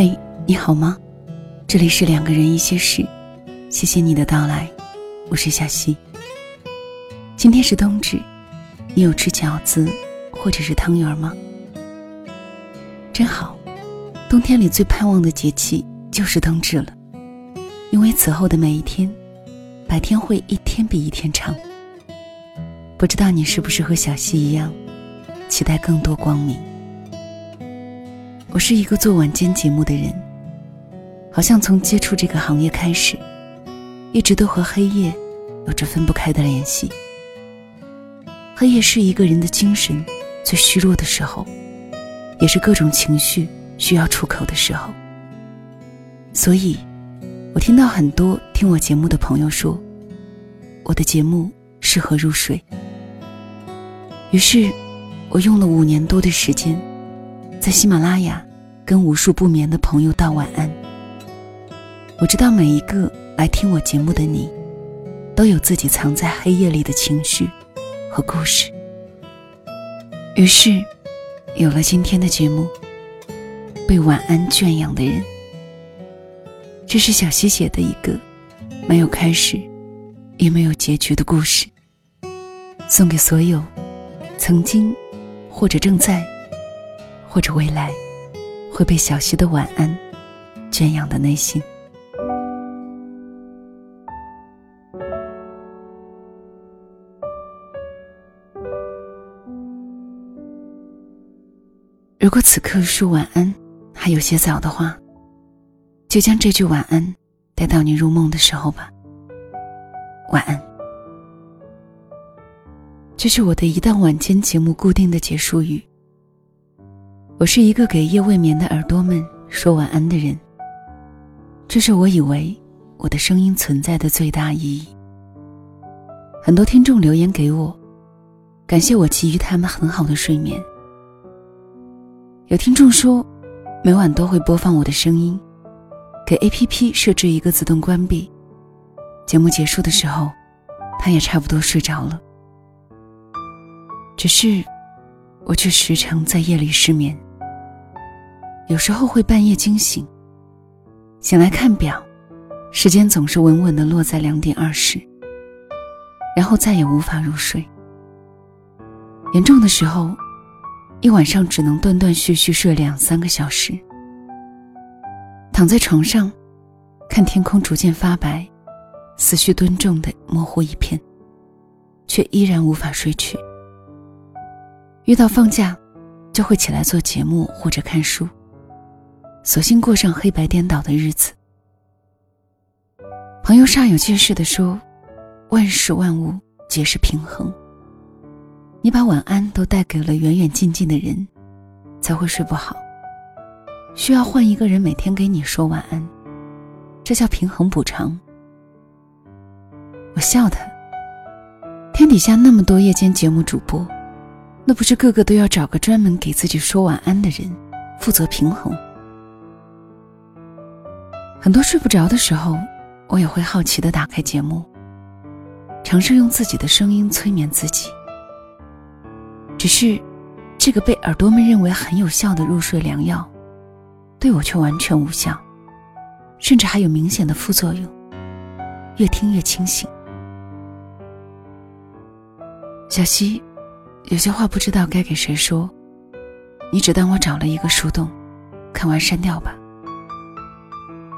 嘿，你好吗？这里是两个人一些事，谢谢你的到来，我是小溪。今天是冬至，你有吃饺子或者是汤圆吗？真好，冬天里最盼望的节气就是冬至了，因为此后的每一天，白天会一天比一天长。不知道你是不是和小溪一样，期待更多光明？我是一个做晚间节目的人，好像从接触这个行业开始，一直都和黑夜有着分不开的联系。黑夜是一个人的精神最虚弱的时候，也是各种情绪需要出口的时候。所以，我听到很多听我节目的朋友说，我的节目适合入睡。于是，我用了五年多的时间，在喜马拉雅跟无数不眠的朋友道晚安。我知道每一个来听我节目的你，都有自己藏在黑夜里的情绪和故事。于是，有了今天的节目《被晚安圈养的人》。这是小溪写的一个没有开始，也没有结局的故事，送给所有。曾经，或者正在，或者未来，会被小溪的晚安圈养的内心。如果此刻说晚安还有些早的话，就将这句晚安带到你入梦的时候吧。晚安。这是我的一档晚间节目固定的结束语。我是一个给夜未眠的耳朵们说晚安的人。这是我以为我的声音存在的最大意义。很多听众留言给我，感谢我给予他们很好的睡眠。有听众说，每晚都会播放我的声音，给 APP 设置一个自动关闭，节目结束的时候，他也差不多睡着了。只是，我却时常在夜里失眠。有时候会半夜惊醒，醒来看表，时间总是稳稳的落在两点二十，然后再也无法入睡。严重的时候，一晚上只能断断续续睡两三个小时。躺在床上，看天空逐渐发白，思绪敦重的模糊一片，却依然无法睡去。遇到放假，就会起来做节目或者看书，索性过上黑白颠倒的日子。朋友煞有介事地说：“万事万物皆是平衡。你把晚安都带给了远远近近的人，才会睡不好。需要换一个人每天给你说晚安，这叫平衡补偿。”我笑他：“天底下那么多夜间节目主播。”那不是个个都要找个专门给自己说晚安的人，负责平衡。很多睡不着的时候，我也会好奇的打开节目，尝试用自己的声音催眠自己。只是，这个被耳朵们认为很有效的入睡良药，对我却完全无效，甚至还有明显的副作用，越听越清醒。小溪。有些话不知道该给谁说，你只当我找了一个树洞，看完删掉吧。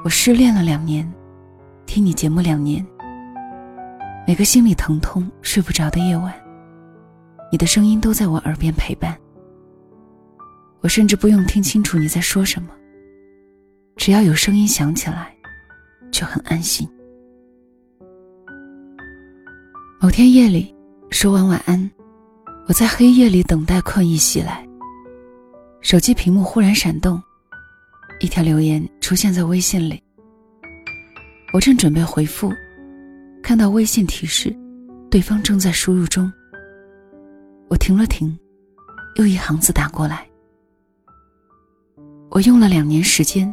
我失恋了两年，听你节目两年，每个心里疼痛、睡不着的夜晚，你的声音都在我耳边陪伴。我甚至不用听清楚你在说什么，只要有声音响起来，就很安心。某天夜里，说完晚安。我在黑夜里等待困意袭来，手机屏幕忽然闪动，一条留言出现在微信里。我正准备回复，看到微信提示，对方正在输入中。我停了停，又一行字打过来。我用了两年时间，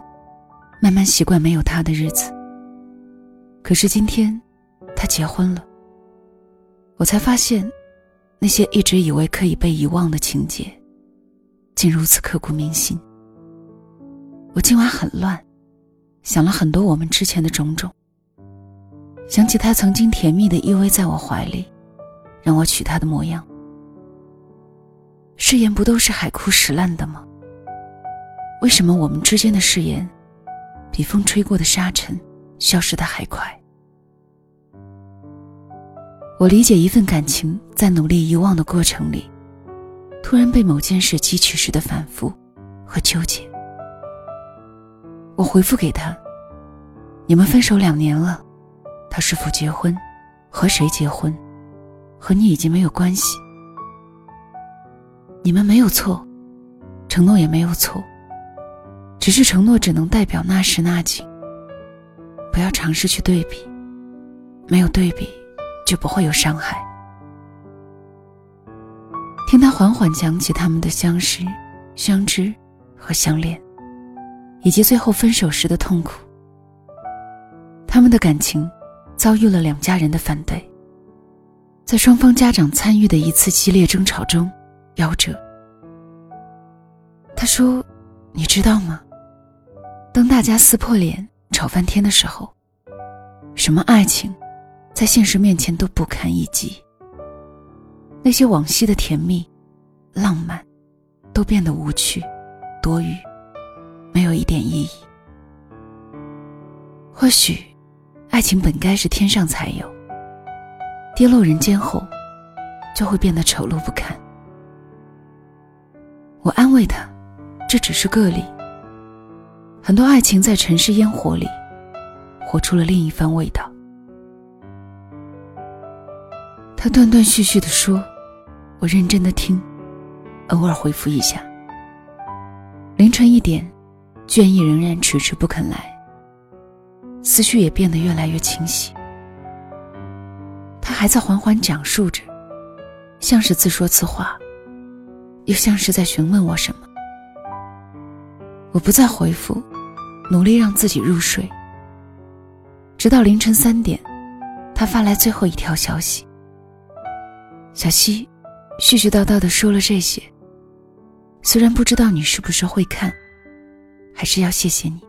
慢慢习惯没有他的日子。可是今天，他结婚了，我才发现。那些一直以为可以被遗忘的情节，竟如此刻骨铭心。我今晚很乱，想了很多我们之前的种种。想起他曾经甜蜜的依偎在我怀里，让我娶她的模样。誓言不都是海枯石烂的吗？为什么我们之间的誓言，比风吹过的沙尘消失的还快？我理解一份感情在努力遗忘的过程里，突然被某件事激起时的反复和纠结。我回复给他：“你们分手两年了。”他是否结婚，和谁结婚，和你已经没有关系。你们没有错，承诺也没有错。只是承诺只能代表那时那景。不要尝试去对比，没有对比，就不会有伤害。听他缓缓讲起他们的相识、相知和相恋，以及最后分手时的痛苦。他们的感情。遭遇了两家人的反对，在双方家长参与的一次激烈争吵中夭折。他说：“你知道吗？当大家撕破脸、吵翻天的时候，什么爱情，在现实面前都不堪一击。那些往昔的甜蜜、浪漫，都变得无趣、多余，没有一点意义。或许。”爱情本该是天上才有，跌落人间后，就会变得丑陋不堪。我安慰他，这只是个例。很多爱情在尘世烟火里，活出了另一番味道。他断断续续的说，我认真的听，偶尔回复一下。凌晨一点，倦意仍然迟迟不肯来。思绪也变得越来越清晰。他还在缓缓讲述着，像是自说自话，又像是在询问我什么。我不再回复，努力让自己入睡。直到凌晨三点，他发来最后一条消息：“小溪，絮絮叨叨的说了这些。虽然不知道你是不是会看，还是要谢谢你。”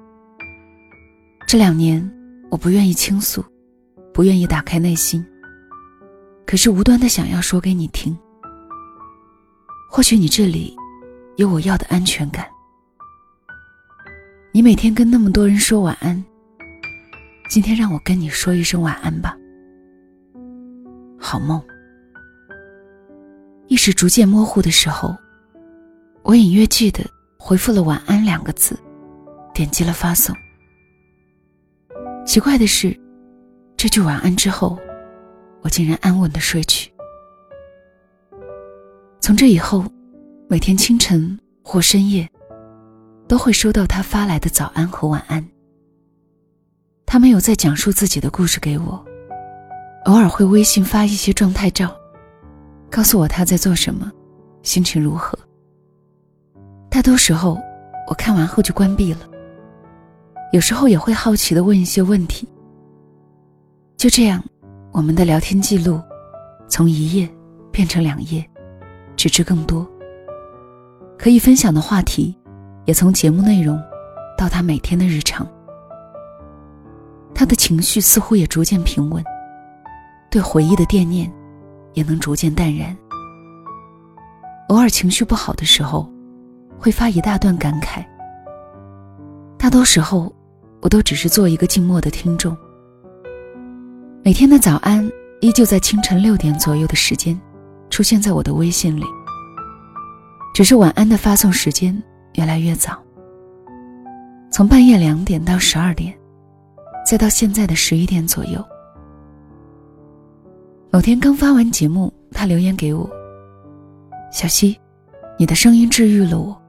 这两年，我不愿意倾诉，不愿意打开内心。可是无端的想要说给你听。或许你这里有我要的安全感。你每天跟那么多人说晚安，今天让我跟你说一声晚安吧。好梦。意识逐渐模糊的时候，我隐约记得回复了“晚安”两个字，点击了发送。奇怪的是，这句晚安之后，我竟然安稳的睡去。从这以后，每天清晨或深夜，都会收到他发来的早安和晚安。他没有再讲述自己的故事给我，偶尔会微信发一些状态照，告诉我他在做什么，心情如何。大多时候，我看完后就关闭了。有时候也会好奇的问一些问题。就这样，我们的聊天记录从一页变成两页，直至更多。可以分享的话题也从节目内容到他每天的日常。他的情绪似乎也逐渐平稳，对回忆的惦念也能逐渐淡然。偶尔情绪不好的时候，会发一大段感慨。大多时候。我都只是做一个静默的听众。每天的早安依旧在清晨六点左右的时间，出现在我的微信里。只是晚安的发送时间越来越早，从半夜两点到十二点，再到现在的十一点左右。某天刚发完节目，他留言给我：“小溪，你的声音治愈了我。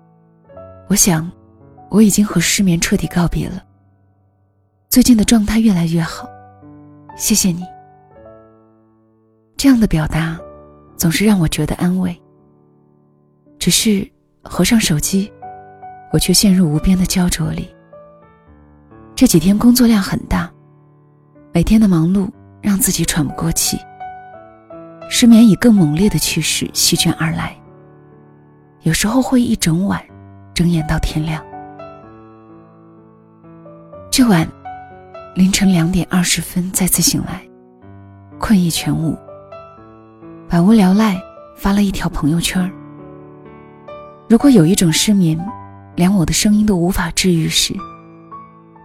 我想，我已经和失眠彻底告别了。”最近的状态越来越好，谢谢你。这样的表达，总是让我觉得安慰。只是合上手机，我却陷入无边的焦灼里。这几天工作量很大，每天的忙碌让自己喘不过气。失眠以更猛烈的趋势席卷而来，有时候会一整晚睁眼到天亮。这晚凌晨两点二十分再次醒来，困意全无，百无聊赖发了一条朋友圈如果有一种失眠，连我的声音都无法治愈时，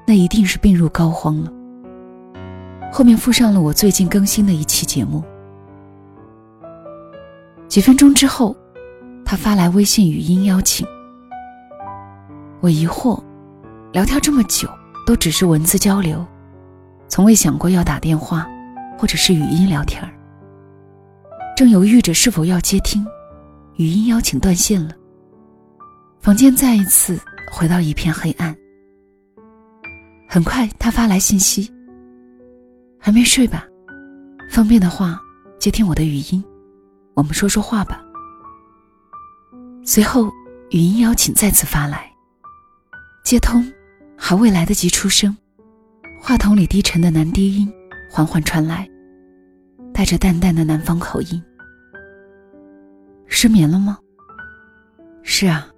那一定是病入膏肓了。后面附上了我最近更新的一期节目。几分钟之后，他发来微信语音邀请。我疑惑，聊天这么久都只是文字交流，从未想过要打电话，或者是语音聊天儿正犹豫着是否要接听，语音邀请断线了。房间再一次回到一片黑暗。很快，他发来信息：“还没睡吧？方便的话，接听我的语音。”我们说说话吧。随后，语音邀请再次发来。接通，还未来得及出声，话筒里低沉的男低音缓缓传来，带着淡淡的南方口音。失眠了吗？是啊。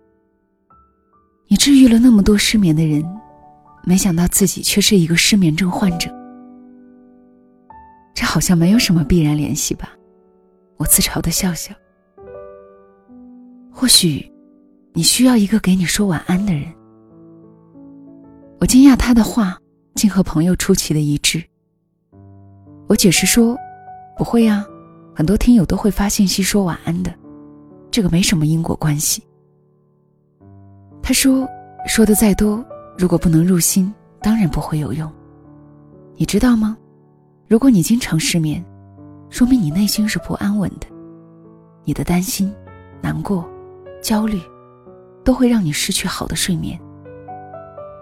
你治愈了那么多失眠的人，没想到自己却是一个失眠症患者。这好像没有什么必然联系吧？我自嘲的笑笑。或许，你需要一个给你说晚安的人。我惊讶他的话竟和朋友出奇的一致。我解释说，不会呀，很多听友都会发信息说晚安的，这个没什么因果关系。他说，说的再多，如果不能入心，当然不会有用。你知道吗？如果你经常失眠。说明你内心是不安稳的，你的担心、难过、焦虑，都会让你失去好的睡眠。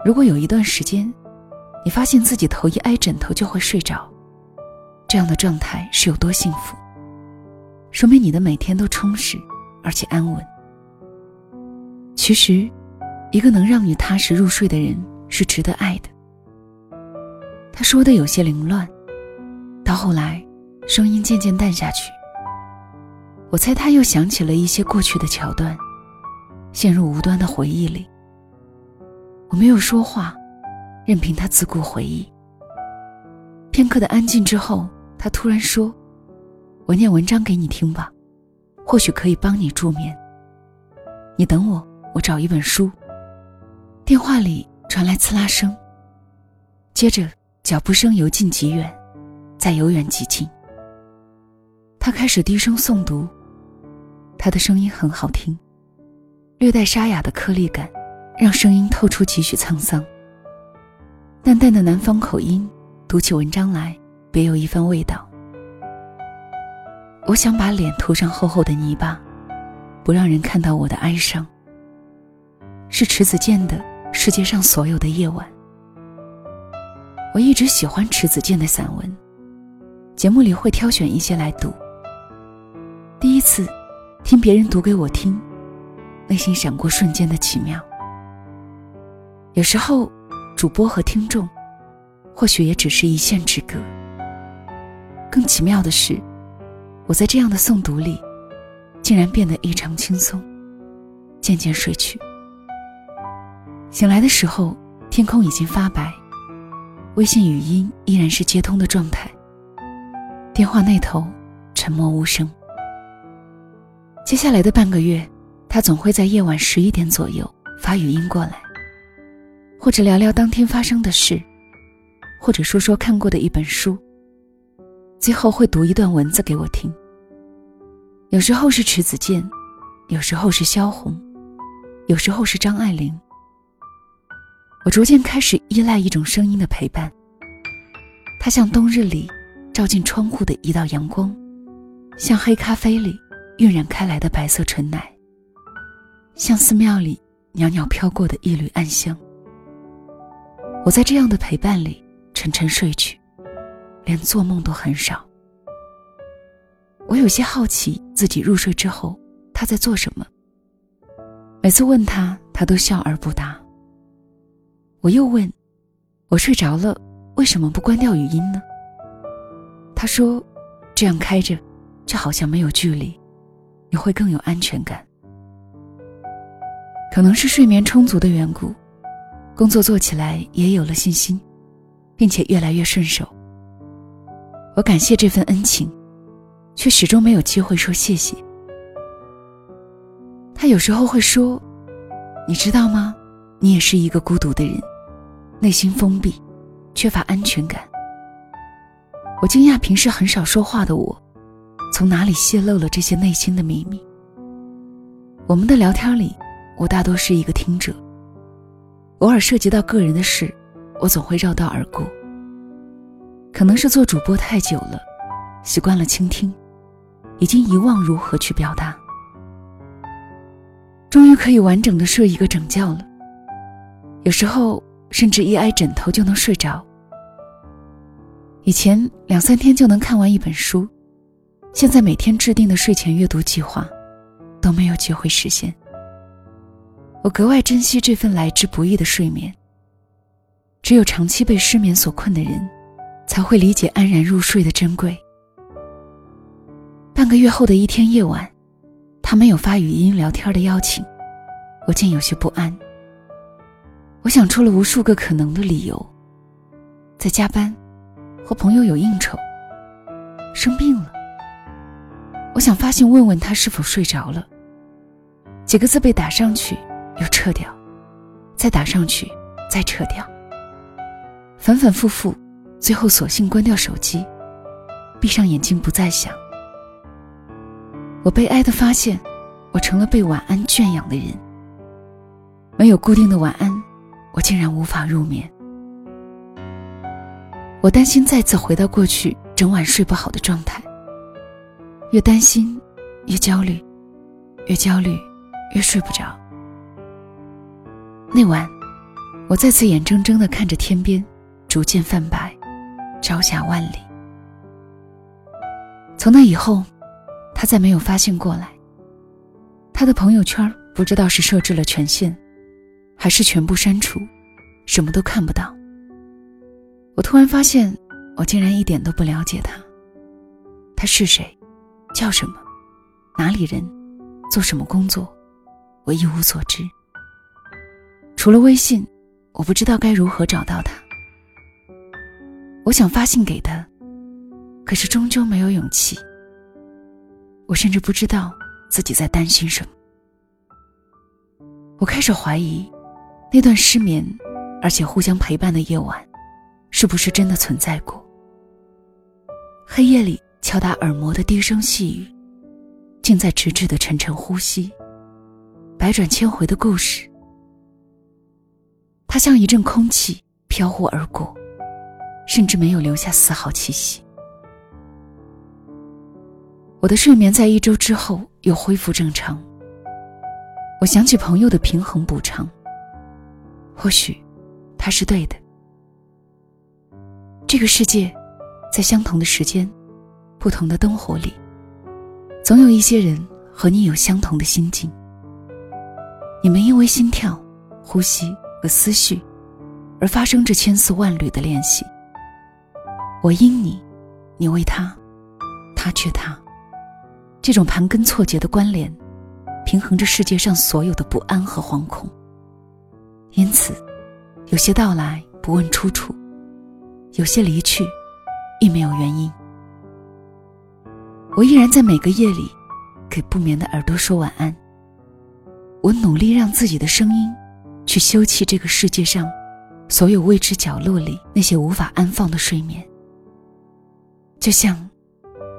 如果有一段时间，你发现自己头一挨枕头就会睡着，这样的状态是有多幸福？说明你的每天都充实而且安稳。其实，一个能让你踏实入睡的人是值得爱的。他说的有些凌乱，到后来。声音渐渐淡下去，我猜他又想起了一些过去的桥段，陷入无端的回忆里。我没有说话，任凭他自顾回忆。片刻的安静之后，他突然说：“我念文章给你听吧，或许可以帮你助眠。你等我，我找一本书。”电话里传来刺啦声，接着脚步声由近及远，再由远及近。他开始低声诵读，他的声音很好听，略带沙哑的颗粒感，让声音透出几许沧桑。淡淡的南方口音，读起文章来别有一番味道。我想把脸涂上厚厚的泥巴，不让人看到我的哀伤。是池子健的《世界上所有的夜晚》。我一直喜欢池子健的散文，节目里会挑选一些来读。第一次听别人读给我听，内心闪过瞬间的奇妙。有时候，主播和听众或许也只是一线之隔。更奇妙的是，我在这样的诵读里，竟然变得异常轻松，渐渐睡去。醒来的时候，天空已经发白，微信语音依然是接通的状态。电话那头沉默无声。接下来的半个月，他总会在夜晚十一点左右发语音过来，或者聊聊当天发生的事，或者说说看过的一本书。最后会读一段文字给我听。有时候是池子健，有时候是萧红，有时候是张爱玲。我逐渐开始依赖一种声音的陪伴，它像冬日里照进窗户的一道阳光，像黑咖啡里。晕染开来的白色纯奶，像寺庙里袅袅飘过的一缕暗香。我在这样的陪伴里沉沉睡去，连做梦都很少。我有些好奇自己入睡之后他在做什么。每次问他，他都笑而不答。我又问：“我睡着了，为什么不关掉语音呢？”他说：“这样开着，就好像没有距离。”你会更有安全感。可能是睡眠充足的缘故，工作做起来也有了信心，并且越来越顺手。我感谢这份恩情，却始终没有机会说谢谢。他有时候会说：“你知道吗？你也是一个孤独的人，内心封闭，缺乏安全感。”我惊讶平时很少说话的我，从哪里泄露了这些内心的秘密？我们的聊天里，我大多是一个听者，偶尔涉及到个人的事，我总会绕道而过。可能是做主播太久了，习惯了倾听，已经遗忘如何去表达。终于可以完整的睡一个整觉了，有时候甚至一挨枕头就能睡着。以前两三天就能看完一本书，现在每天制定的睡前阅读计划，都没有机会实现。我格外珍惜这份来之不易的睡眠。只有长期被失眠所困的人，才会理解安然入睡的珍贵。半个月后的一天夜晚，他没有发语音聊天的邀请，我竟有些不安。我想出了无数个可能的理由，在加班。和朋友有应酬，生病了。我想发信问问他是否睡着了。几个字被打上去，又撤掉，再打上去，再撤掉，反反复复，最后索性关掉手机，闭上眼睛不再想。我悲哀的发现，我成了被晚安圈养的人。没有固定的晚安，我竟然无法入眠。我担心再次回到过去整晚睡不好的状态。越担心，越焦虑，越焦虑，越睡不着。那晚，我再次眼睁睁的看着天边逐渐泛白，朝霞万里。从那以后，他再没有发现过来。他的朋友圈不知道是设置了权限，还是全部删除，什么都看不到。我突然发现，我竟然一点都不了解他。他是谁，叫什么，哪里人，做什么工作，我一无所知。除了微信，我不知道该如何找到他。我想发信给他，可是终究没有勇气。我甚至不知道自己在担心什么。我开始怀疑，那段失眠，而且互相陪伴的夜晚。是不是真的存在过？黑夜里敲打耳膜的低声细语，近在咫尺的沉沉呼吸，百转千回的故事。它像一阵空气飘忽而过，甚至没有留下丝毫气息。我的睡眠在一周之后又恢复正常。我想起朋友的平衡补偿，或许他是对的。这个世界，在相同的时间、不同的灯火里，总有一些人和你有相同的心境。你们因为心跳、呼吸和思绪，而发生着千丝万缕的联系。我因你，你为他，他却他，这种盘根错节的关联，平衡着世界上所有的不安和惶恐。因此，有些到来不问出处。有些离去，亦没有原因。我依然在每个夜里，给不眠的耳朵说晚安。我努力让自己的声音，去修葺这个世界上，所有未知角落里那些无法安放的睡眠。就像，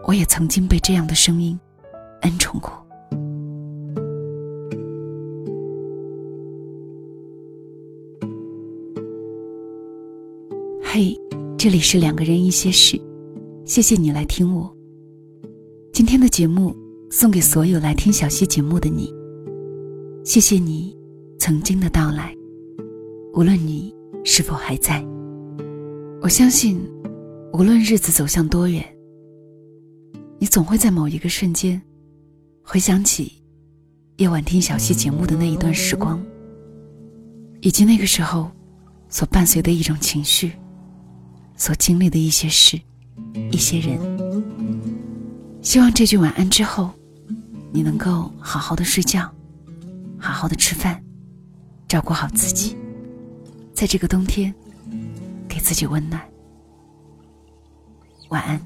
我也曾经被这样的声音，恩宠过。嘿。这里是两个人一些事，谢谢你来听我。今天的节目送给所有来听小溪节目的你，谢谢你曾经的到来，无论你是否还在。我相信，无论日子走向多远，你总会在某一个瞬间，回想起夜晚听小溪节目的那一段时光，以及那个时候所伴随的一种情绪。所经历的一些事，一些人，希望这句晚安之后，你能够好好的睡觉，好好的吃饭，照顾好自己在这个冬天给自己温暖。晚安。